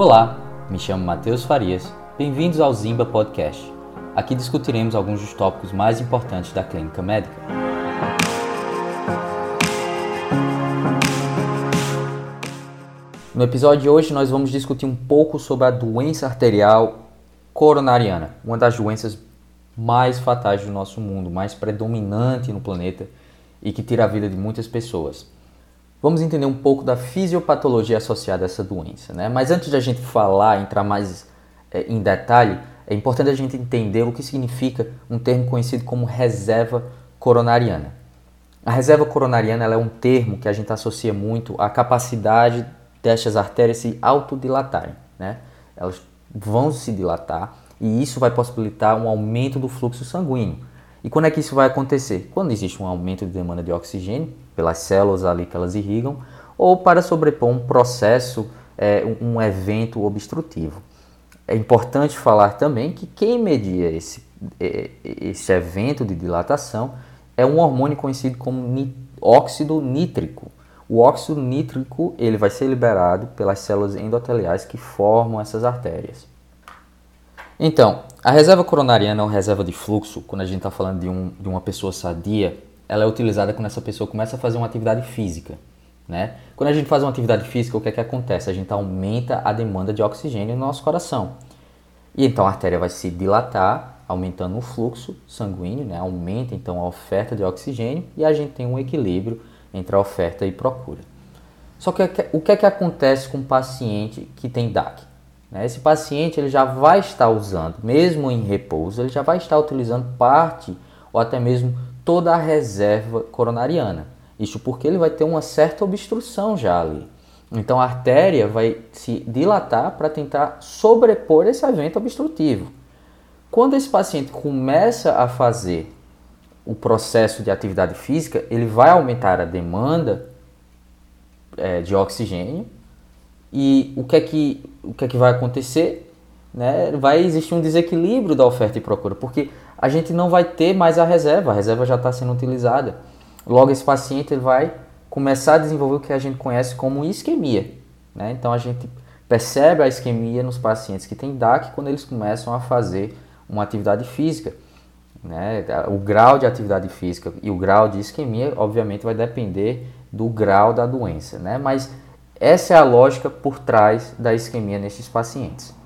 Olá, me chamo Matheus Farias. Bem-vindos ao Zimba Podcast. Aqui discutiremos alguns dos tópicos mais importantes da clínica médica. No episódio de hoje nós vamos discutir um pouco sobre a doença arterial coronariana, uma das doenças mais fatais do nosso mundo, mais predominante no planeta e que tira a vida de muitas pessoas. Vamos entender um pouco da fisiopatologia associada a essa doença, né? Mas antes de a gente falar, entrar mais é, em detalhe, é importante a gente entender o que significa um termo conhecido como reserva coronariana. A reserva coronariana é um termo que a gente associa muito à capacidade destas artérias se autodilatarem, né? Elas vão se dilatar e isso vai possibilitar um aumento do fluxo sanguíneo. E quando é que isso vai acontecer? Quando existe um aumento de demanda de oxigênio pelas células ali que elas irrigam, ou para sobrepor um processo, é, um evento obstrutivo. É importante falar também que quem media esse, é, esse evento de dilatação é um hormônio conhecido como óxido nítrico. O óxido nítrico ele vai ser liberado pelas células endoteliais que formam essas artérias. Então, a reserva coronariana ou reserva de fluxo, quando a gente está falando de, um, de uma pessoa sadia, ela é utilizada quando essa pessoa começa a fazer uma atividade física. Né? Quando a gente faz uma atividade física, o que é que acontece? A gente aumenta a demanda de oxigênio no nosso coração. E então a artéria vai se dilatar, aumentando o fluxo sanguíneo, né? aumenta então a oferta de oxigênio e a gente tem um equilíbrio entre a oferta e procura. Só que o que é que acontece com o paciente que tem DAC? Né? Esse paciente ele já vai estar usando, mesmo em repouso, ele já vai estar utilizando parte ou até mesmo toda a reserva coronariana. Isso porque ele vai ter uma certa obstrução já ali. Então a artéria vai se dilatar para tentar sobrepor esse evento obstrutivo. Quando esse paciente começa a fazer o processo de atividade física, ele vai aumentar a demanda é, de oxigênio e o que é que, o que, é que vai acontecer? Né? Vai existir um desequilíbrio da oferta e procura, porque a gente não vai ter mais a reserva, a reserva já está sendo utilizada. Logo, esse paciente ele vai começar a desenvolver o que a gente conhece como isquemia. Né? Então, a gente percebe a isquemia nos pacientes que têm DAC quando eles começam a fazer uma atividade física. Né? O grau de atividade física e o grau de isquemia, obviamente, vai depender do grau da doença. Né? Mas essa é a lógica por trás da isquemia nesses pacientes.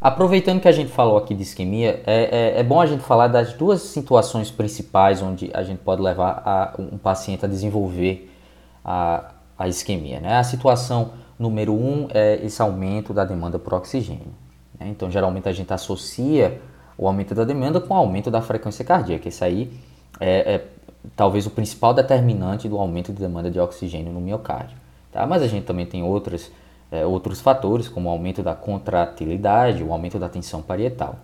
Aproveitando que a gente falou aqui de isquemia, é, é, é, bom a gente falar das duas situações principais onde a gente pode levar a, um paciente a desenvolver a, a isquemia. Né? A situação número um é esse aumento da demanda por oxigênio. Né? Então, geralmente a gente associa o aumento da demanda com o aumento da frequência cardíaca. Isso aí é, é talvez o principal determinante do aumento de demanda de oxigênio no miocárdio. Tá? Mas a gente também tem outros, é, outros fatores, como o aumento da contratilidade, o aumento da tensão parietal.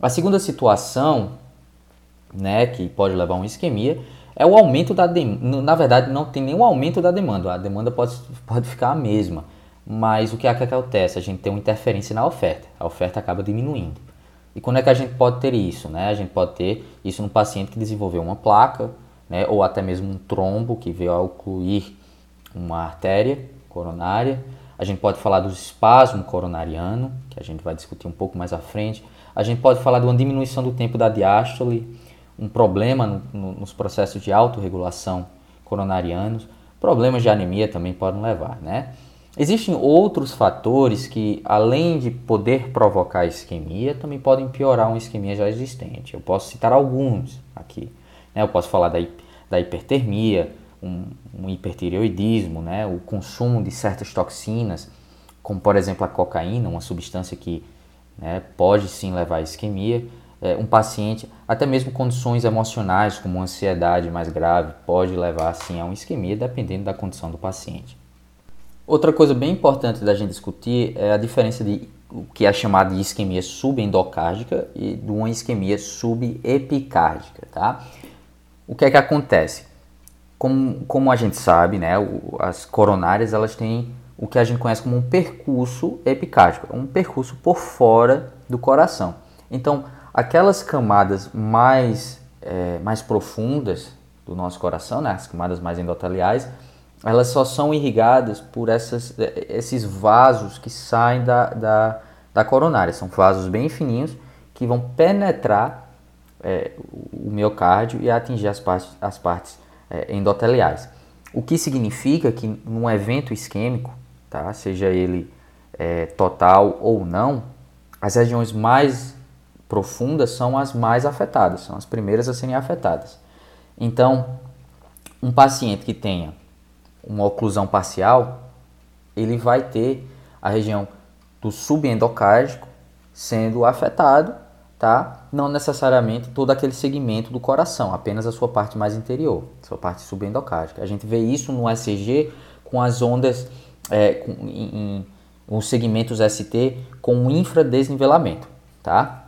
A segunda situação, né, que pode levar a uma isquemia, é o aumento da demanda. Na verdade, não tem nenhum aumento da demanda, a demanda pode, pode ficar a mesma. Mas o que é que acontece? A gente tem uma interferência na oferta, a oferta acaba diminuindo. E quando é que a gente pode ter isso? Né? A gente pode ter isso no paciente que desenvolveu uma placa, né? ou até mesmo um trombo que veio a ocluir uma artéria coronária. A gente pode falar do espasmo coronariano, que a gente vai discutir um pouco mais à frente. A gente pode falar de uma diminuição do tempo da diástole, um problema no, no, nos processos de autorregulação coronarianos. Problemas de anemia também podem levar, né? Existem outros fatores que, além de poder provocar isquemia, também podem piorar uma isquemia já existente. Eu posso citar alguns aqui. Né? Eu posso falar da, da hipertermia, um, um hipertireoidismo, né, o consumo de certas toxinas, como por exemplo a cocaína, uma substância que né, pode sim levar à isquemia. É, um paciente, até mesmo condições emocionais, como ansiedade mais grave, pode levar sim a uma isquemia, dependendo da condição do paciente. Outra coisa bem importante da gente discutir é a diferença de o que é chamado de isquemia subendocárdica e de uma isquemia subepicárdica, tá? O que é que acontece? Como, como a gente sabe, né, as coronárias elas têm o que a gente conhece como um percurso epicárdico, um percurso por fora do coração. Então, aquelas camadas mais, é, mais profundas do nosso coração, né, as camadas mais endoteliais, elas só são irrigadas por essas, esses vasos que saem da, da, da coronária. São vasos bem fininhos que vão penetrar é, o miocárdio e atingir as partes, as partes é, endoteliais. O que significa que num evento isquêmico, tá, seja ele é, total ou não, as regiões mais profundas são as mais afetadas, são as primeiras a serem afetadas. Então, um paciente que tenha uma oclusão parcial, ele vai ter a região do subendocárdico sendo afetado, tá? Não necessariamente todo aquele segmento do coração, apenas a sua parte mais interior, sua parte subendocárdica. A gente vê isso no ECG com as ondas, é, com, em, em, os segmentos ST com infradesnivelamento, tá?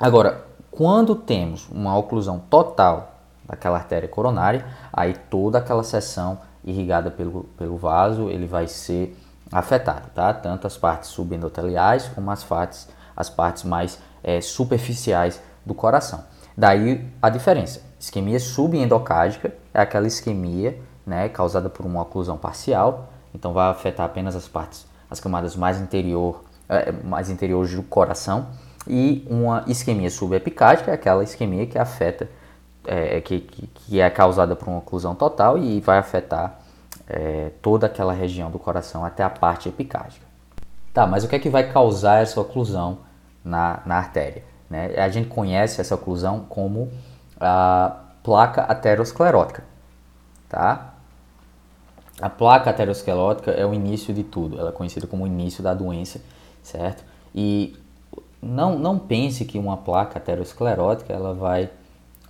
Agora, quando temos uma oclusão total daquela artéria coronária, aí toda aquela seção irrigada pelo, pelo vaso, ele vai ser afetado, tá? Tanto as partes subendoteliais como as partes, as partes mais é, superficiais do coração. Daí a diferença. Isquemia subendocárdica é aquela isquemia né, causada por uma oclusão parcial, então vai afetar apenas as partes, as camadas mais interior, é, mais interiores do coração, e uma isquemia subepicárdica é aquela isquemia que afeta é, que, que, que, é causada por uma oclusão total e vai afetar é, toda aquela região do coração até a parte epicárdica. Tá, mas o que é que vai causar essa oclusão na, na artéria? Né? A gente conhece essa oclusão como a placa aterosclerótica. Tá? A placa aterosclerótica é o início de tudo, ela é conhecida como o início da doença, certo? E não, não pense que uma placa aterosclerótica ela vai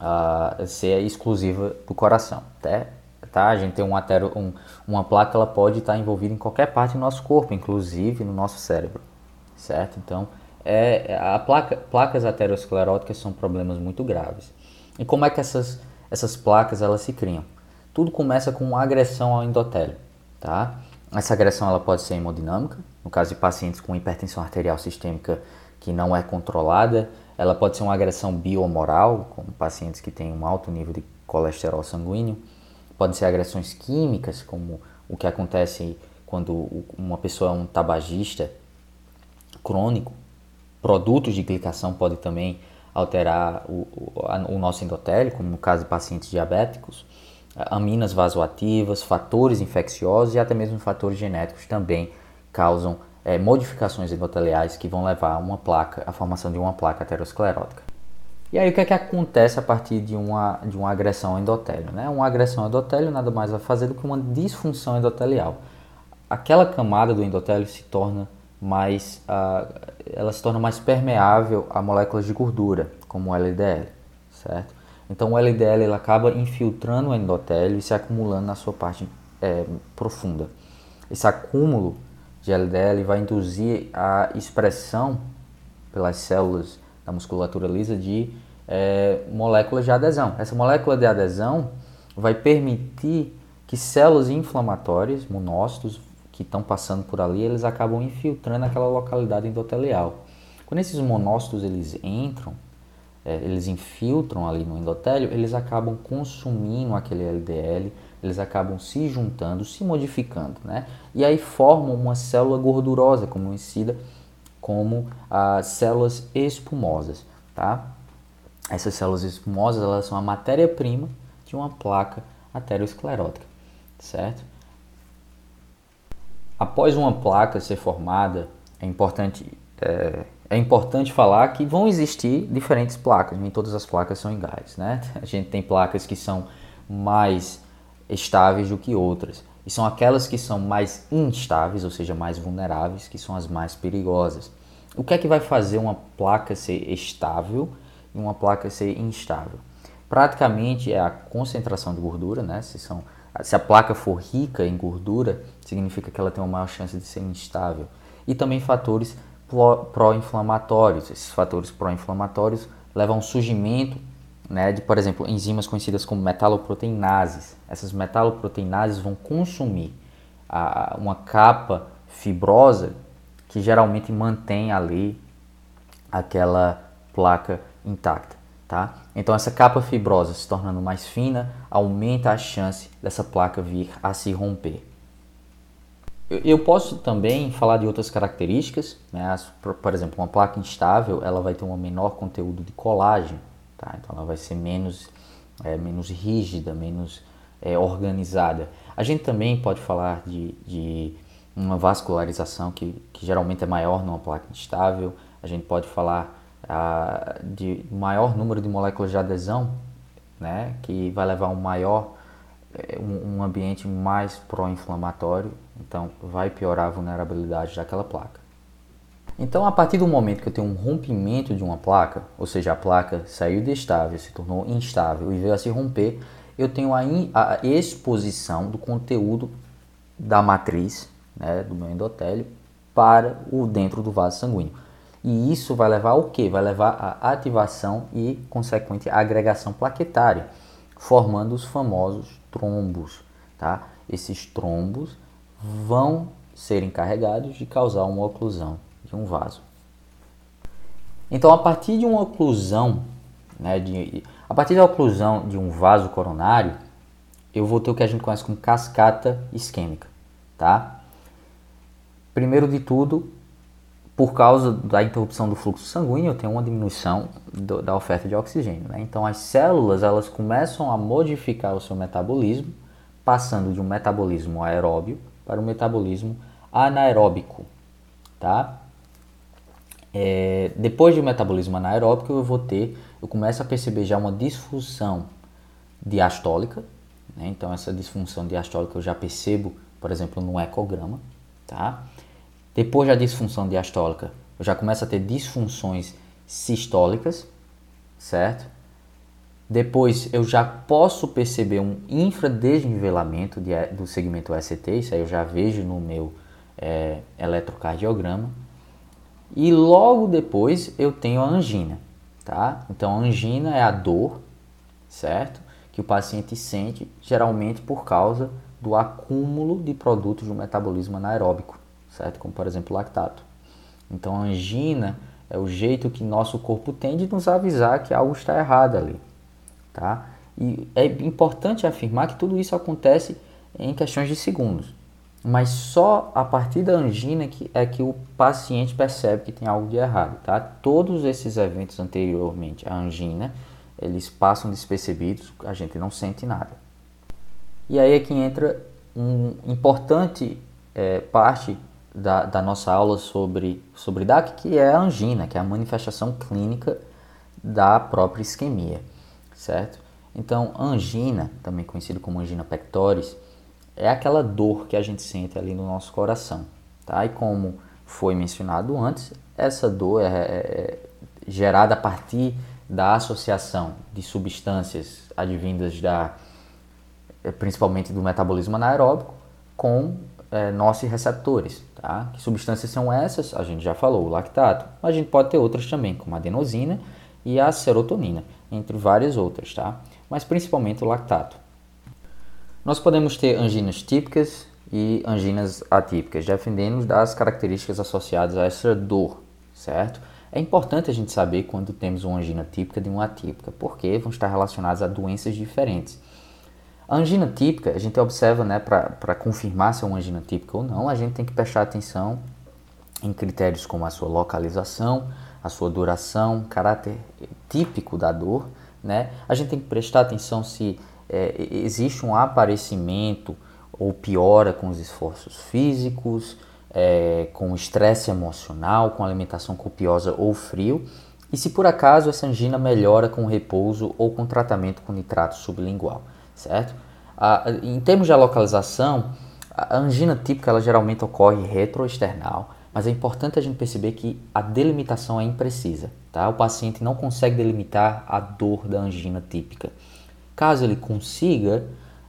uh, ser exclusiva do coração, tá? tá? A gente tem um atero, um, uma placa, ela pode estar envolvida em qualquer parte do nosso corpo, inclusive no nosso cérebro, certo? Então, é, a placa, placas ateroscleróticas são problemas muito graves. E como é que essas, essas placas elas se criam? Tudo começa com uma agressão ao endotélio, tá? Essa agressão ela pode ser hemodinâmica, no caso de pacientes com hipertensão arterial sistêmica que não é controlada, ela pode ser uma agressão biomoral, como pacientes que têm um alto nível de colesterol sanguíneo. Podem ser agressões químicas, como o que acontece quando uma pessoa é um tabagista crônico. Produtos de glicação podem também alterar o, o, o nosso endotélio, como no caso de pacientes diabéticos. Aminas vasoativas, fatores infecciosos e até mesmo fatores genéticos também causam é, modificações endoteliais que vão levar a uma placa, a formação de uma placa aterosclerótica. E aí o que é que acontece a partir de uma, de uma agressão ao endotélio? Né? Uma agressão ao endotélio nada mais vai fazer do que uma disfunção endotelial. Aquela camada do endotélio se torna mais, uh, ela se torna mais permeável a moléculas de gordura, como o LDL, certo? Então o LDL ele acaba infiltrando o endotélio e se acumulando na sua parte é, profunda. Esse acúmulo de LDL vai induzir a expressão pelas células da musculatura lisa de é, moléculas de adesão. Essa molécula de adesão vai permitir que células inflamatórias, monócitos, que estão passando por ali, eles acabam infiltrando aquela localidade endotelial. Quando esses monócitos eles entram, é, eles infiltram ali no endotélio, eles acabam consumindo aquele LDL, eles acabam se juntando, se modificando, né? E aí formam uma célula gordurosa, conhecida como as células espumosas, tá? Essas células espumosas, elas são a matéria-prima de uma placa aterosclerótica, certo? Após uma placa ser formada, é importante, é, é importante falar que vão existir diferentes placas, nem todas as placas são iguais, né? A gente tem placas que são mais estáveis do que outras. E são aquelas que são mais instáveis, ou seja, mais vulneráveis, que são as mais perigosas. O que é que vai fazer uma placa ser estável e uma placa ser instável? Praticamente é a concentração de gordura, né? Se, são, se a placa for rica em gordura, significa que ela tem uma maior chance de ser instável. E também fatores pró-inflamatórios. Esses fatores pró-inflamatórios levam ao surgimento né, de, por exemplo, enzimas conhecidas como metaloproteinases. Essas metaloproteinases vão consumir a, uma capa fibrosa que geralmente mantém ali aquela placa intacta. Tá? Então essa capa fibrosa se tornando mais fina aumenta a chance dessa placa vir a se romper. Eu posso também falar de outras características, né? por exemplo, uma placa instável ela vai ter um menor conteúdo de colágeno, tá? então ela vai ser menos, é, menos rígida, menos é, organizada. A gente também pode falar de, de uma vascularização que, que geralmente é maior numa placa instável, a gente pode falar ah, de maior número de moléculas de adesão, né? que vai levar a um maior um ambiente mais pró-inflamatório, então vai piorar a vulnerabilidade daquela placa. Então, a partir do momento que eu tenho um rompimento de uma placa, ou seja, a placa saiu de estável, se tornou instável e veio a se romper, eu tenho a, in, a exposição do conteúdo da matriz, né, do meu endotélio, para o dentro do vaso sanguíneo. E isso vai levar ao que? Vai levar à ativação e consequente agregação plaquetária, formando os famosos trombos. Tá? Esses trombos vão ser encarregados de causar uma oclusão de um vaso. Então, a partir de uma oclusão, né, de, a partir da oclusão de um vaso coronário, eu vou ter o que a gente conhece como cascata isquêmica, tá? Primeiro de tudo, por causa da interrupção do fluxo sanguíneo, tenho uma diminuição do, da oferta de oxigênio. Né? Então, as células elas começam a modificar o seu metabolismo, passando de um metabolismo aeróbio para um metabolismo anaeróbico. Tá? É, depois do metabolismo anaeróbico, eu vou ter, eu começo a perceber já uma disfunção diastólica. Né? Então, essa disfunção diastólica eu já percebo, por exemplo, no ecograma. Tá? Depois da disfunção diastólica, eu já começo a ter disfunções sistólicas, certo? Depois eu já posso perceber um infradesnivelamento de, do segmento ST, isso aí eu já vejo no meu é, eletrocardiograma. E logo depois eu tenho a angina, tá? Então a angina é a dor, certo? Que o paciente sente geralmente por causa do acúmulo de produtos do metabolismo anaeróbico certo? Como por exemplo lactato. Então a angina é o jeito que nosso corpo tem de nos avisar que algo está errado ali, tá? E é importante afirmar que tudo isso acontece em questões de segundos, mas só a partir da angina que é que o paciente percebe que tem algo de errado, tá? Todos esses eventos anteriormente à angina, eles passam despercebidos, a gente não sente nada. E aí é que entra um importante é, parte da, da nossa aula sobre, sobre DAC, que é a angina, que é a manifestação clínica da própria isquemia, certo? Então, angina, também conhecido como angina pectoris, é aquela dor que a gente sente ali no nosso coração, tá? E como foi mencionado antes, essa dor é, é, é gerada a partir da associação de substâncias advindas da principalmente do metabolismo anaeróbico com é, receptores. Tá? Que substâncias são essas? A gente já falou, o lactato. Mas a gente pode ter outras também, como a adenosina e a serotonina, entre várias outras, tá? Mas principalmente o lactato. Nós podemos ter anginas típicas e anginas atípicas, dependendo das características associadas a essa dor, certo? É importante a gente saber quando temos uma angina típica de uma atípica, porque vão estar relacionadas a doenças diferentes. A angina típica, a gente observa, né, para confirmar se é uma angina típica ou não, a gente tem que prestar atenção em critérios como a sua localização, a sua duração, caráter típico da dor, né? A gente tem que prestar atenção se é, existe um aparecimento ou piora com os esforços físicos, é, com estresse emocional, com alimentação copiosa ou frio, e se por acaso essa angina melhora com repouso ou com tratamento com nitrato sublingual certo? em termos de localização, a angina típica ela geralmente ocorre retroesternal, mas é importante a gente perceber que a delimitação é imprecisa, tá? O paciente não consegue delimitar a dor da angina típica. Caso ele consiga,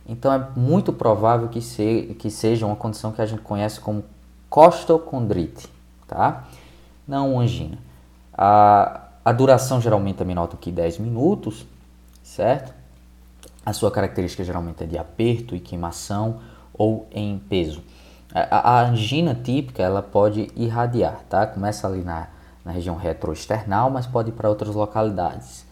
então é muito provável que, se, que seja uma condição que a gente conhece como costocondrite, tá? Não angina. A, a duração geralmente é menor do que 10 minutos, certo? A sua característica geralmente é de aperto e queimação ou em peso. A, a angina típica ela pode irradiar, tá? Começa ali na, na região retroesternal, mas pode ir para outras localidades.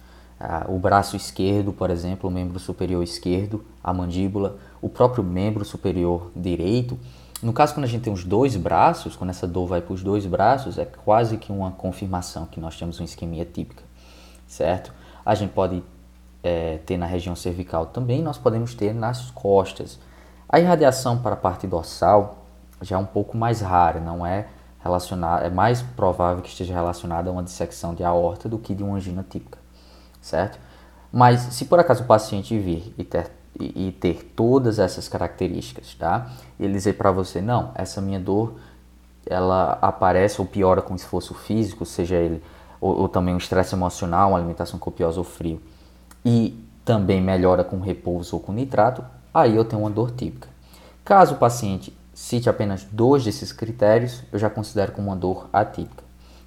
o braço esquerdo, por exemplo, o membro superior esquerdo, a mandíbula, o próprio membro superior direito. No caso, quando a gente tem os dois braços, quando essa dor vai para os dois braços, é quase que uma confirmação que nós temos uma isquemia típica, certo? A gente pode é, ter na região cervical também, nós podemos ter nas costas. A irradiação para a parte dorsal já é um pouco mais rara, não é relacionada, é mais provável que esteja relacionada a uma dissecção de aorta do que de uma angina típica, certo? Mas se por acaso o paciente vir e ter, e, ter todas essas características, tá? E ele dizer para você, não, essa minha dor, ela aparece ou piora com esforço físico, seja ele, ou, ou também um estresse emocional, uma alimentação copiosa ou frio, e também melhora com repouso ou com nitrato, aí eu tenho uma dor típica. Caso o paciente cite apenas dois desses critérios, eu já considero como uma dor atípica,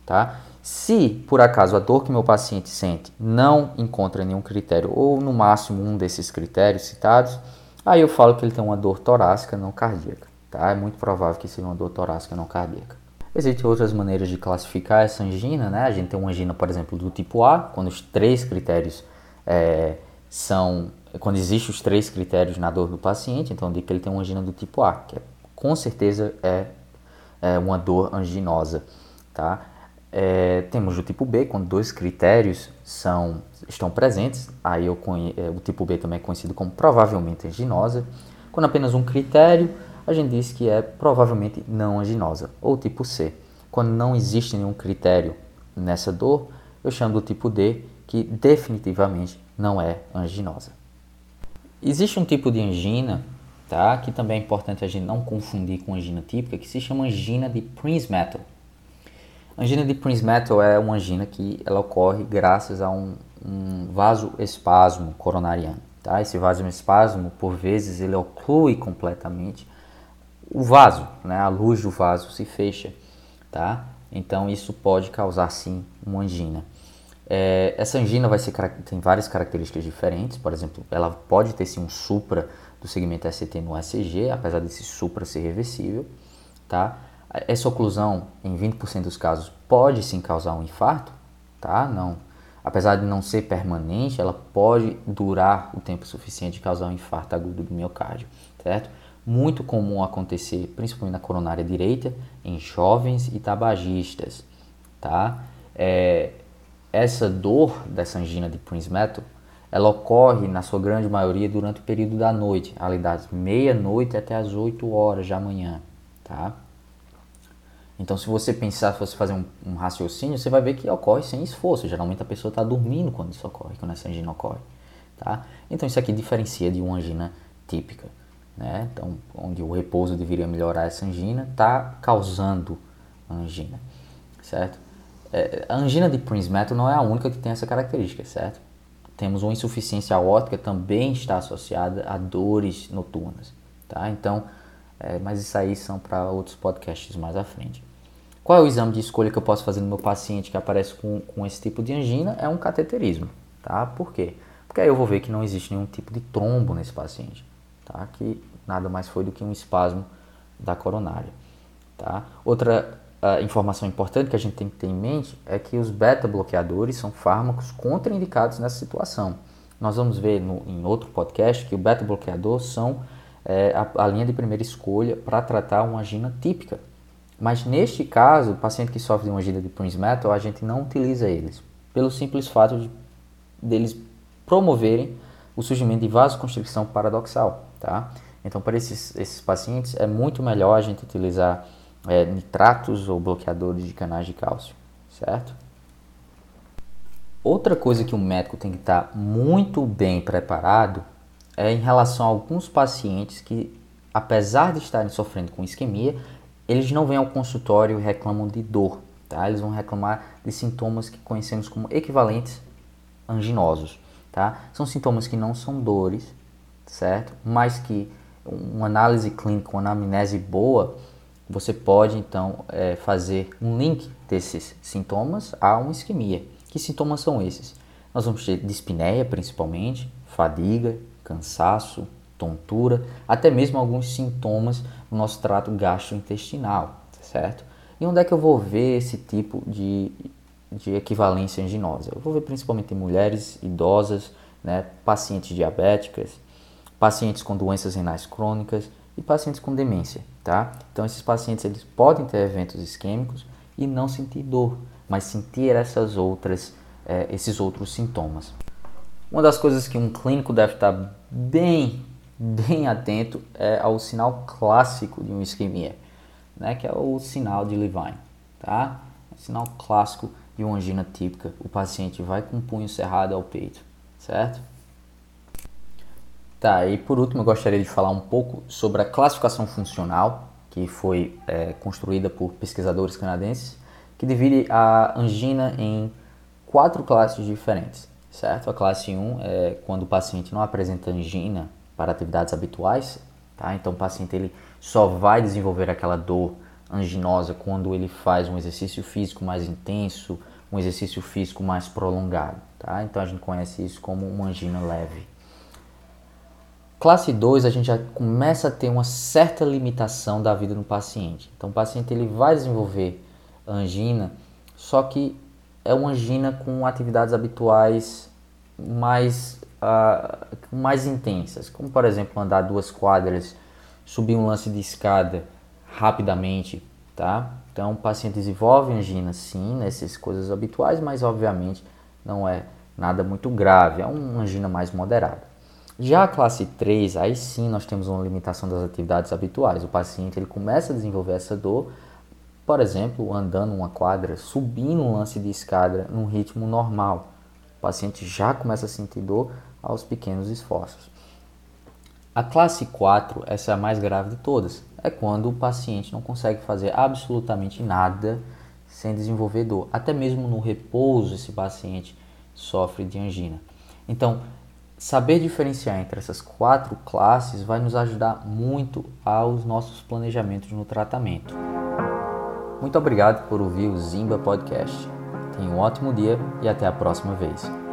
tá? Se por acaso a dor que meu paciente sente não encontra nenhum critério ou no máximo um desses critérios citados, aí eu falo que ele tem uma dor torácica não cardíaca, tá? É muito provável que seja uma dor torácica não cardíaca. Existem outras maneiras de classificar essa angina, né? A gente tem uma angina, por exemplo, do tipo A, quando os três critérios é, são quando existem os três critérios na dor do paciente, então digo que ele tem uma angina do tipo A, que é com certeza é, é uma dor anginosa, tá? É, temos o tipo B, quando dois critérios são, estão presentes, aí eu é, o tipo B também é conhecido como provavelmente anginosa. Quando apenas um critério, a gente diz que é provavelmente não anginosa, ou tipo C. Quando não existe nenhum critério nessa dor, eu chamo do tipo D, que definitivamente não é anginosa. Existe um tipo de angina tá? Que também é importante a gente não confundir com angina típica, que se chama angina de Prinzmetal. Angina de Prinzmetal é uma angina que ela ocorre graças a um, um vasoespasmo coronariano, tá? Esse vasoespasmo, por vezes, ele oclui completamente o vaso, né? A luz do vaso se fecha, tá? Então isso pode causar sim uma angina. É, essa angina vai ser, tem várias características diferentes, por exemplo, ela pode ter sim um supra do segmento ST no ECG, apesar desse supra ser reversível, tá? Essa oclusão, em 20% dos casos, pode sim causar um infarto, tá? Não, apesar de não ser permanente, ela pode durar o tempo suficiente de causar um infarto agudo do miocárdio, certo? Muito comum acontecer, principalmente na coronária direita, em jovens e tabagistas, tá? É, essa dor dessa angina de Prinzmetal ela ocorre, na sua grande maioria, durante o período da noite, ali das meia-noite até as 8 horas da manhã, tá? Então, se você pensar, se você fazer um, um, raciocínio, você vai ver que ocorre sem esforço. Geralmente a pessoa está dormindo quando isso ocorre, quando essa angina ocorre, tá? Então, isso aqui diferencia de uma angina típica, né? Então, onde o repouso deveria melhorar essa angina, está causando angina, certo? É, a angina de Prinzmetal não é a única que tem essa característica, certo? temos uma insuficiência aórtica também está associada a dores noturnas, tá? Então, é, mas isso aí são para outros podcasts mais à frente. Qual é o exame de escolha que eu posso fazer no meu paciente que aparece com, com esse tipo de angina? É um cateterismo, tá? Por quê? Porque aí eu vou ver que não existe nenhum tipo de trombo nesse paciente, tá? Que nada mais foi do que um espasmo da coronária, tá? Outra a informação importante que a gente tem que ter em mente é que os beta-bloqueadores são fármacos contraindicados nessa situação. Nós vamos ver no, em outro podcast que o beta-bloqueador são é, a, a, linha de primeira escolha para tratar uma angina típica. Mas neste caso, o paciente que sofre de uma angina de Prinzmetal, a gente não utiliza eles, pelo simples fato de deles promoverem o surgimento de vasoconstricção paradoxal, tá? Então, para esses, esses pacientes, é muito melhor a gente utilizar é, nitratos ou bloqueadores de canais de cálcio, certo? Outra coisa que o médico tem que estar muito bem preparado é em relação a alguns pacientes que, apesar de estarem sofrendo com isquemia, eles não vêm ao consultório e reclamam de dor, tá? Eles vão reclamar de sintomas que conhecemos como equivalentes anginosos, tá? São sintomas que não são dores, certo? Mas que uma análise clínica, uma anamnese boa, você pode então é, fazer um link desses sintomas a uma isquemia. Que sintomas são esses? Nós vamos ter dispneia principalmente, fadiga, cansaço, tontura, até mesmo alguns sintomas no nosso trato gastrointestinal, certo? E onde é que eu vou ver esse tipo de, de equivalência anginosa. Eu vou ver principalmente em mulheres idosas, né, pacientes diabéticas, pacientes com doenças renais crônicas e pacientes com demência, tá? Então esses pacientes eles podem ter eventos isquêmicos e não sentir dor, mas sentir essas outras, é, esses outros sintomas. Uma das coisas que um clínico deve estar bem, bem atento é ao sinal clássico de uma isquemia, né, que é o sinal de Levine, tá? O sinal clássico de uma angina típica, o paciente vai com o punho cerrado ao peito, certo? Tá, e por último eu gostaria de falar um pouco sobre a classificação funcional, que foi é, construída por pesquisadores canadenses, que divide a angina em quatro classes diferentes, certo? A classe 1 é quando o paciente não apresenta angina para atividades habituais, tá? Então o paciente ele só vai desenvolver aquela dor anginosa quando ele faz um exercício físico mais intenso, um exercício físico mais prolongado. Tá? Então a gente conhece isso como uma angina leve. Classe 2, a gente já começa a ter uma certa limitação da vida no paciente. Então o paciente ele vai desenvolver angina, só que é uma angina com atividades habituais mais, uh, mais intensas, como por exemplo andar duas quadras, subir um lance de escada, rapidamente, tá? Então, o paciente desenvolve angina sim, nessas coisas habituais, mas obviamente não é nada muito grave, é uma angina mais moderada. Já a classe 3, aí sim nós temos uma limitação das atividades habituais. O paciente ele começa a desenvolver essa dor, por exemplo, andando uma quadra, subindo um lance de escada num ritmo normal. O paciente já começa a sentir dor aos pequenos esforços. A classe 4, essa é a mais grave de todas é quando o paciente não consegue fazer absolutamente nada sem desenvolver dor. Até mesmo no repouso, esse paciente sofre de angina. Então, saber diferenciar entre essas quatro classes vai nos ajudar muito aos nossos planejamentos no tratamento. Muito obrigado por ouvir o Zimba Podcast. Tenha um ótimo dia e até a próxima vez.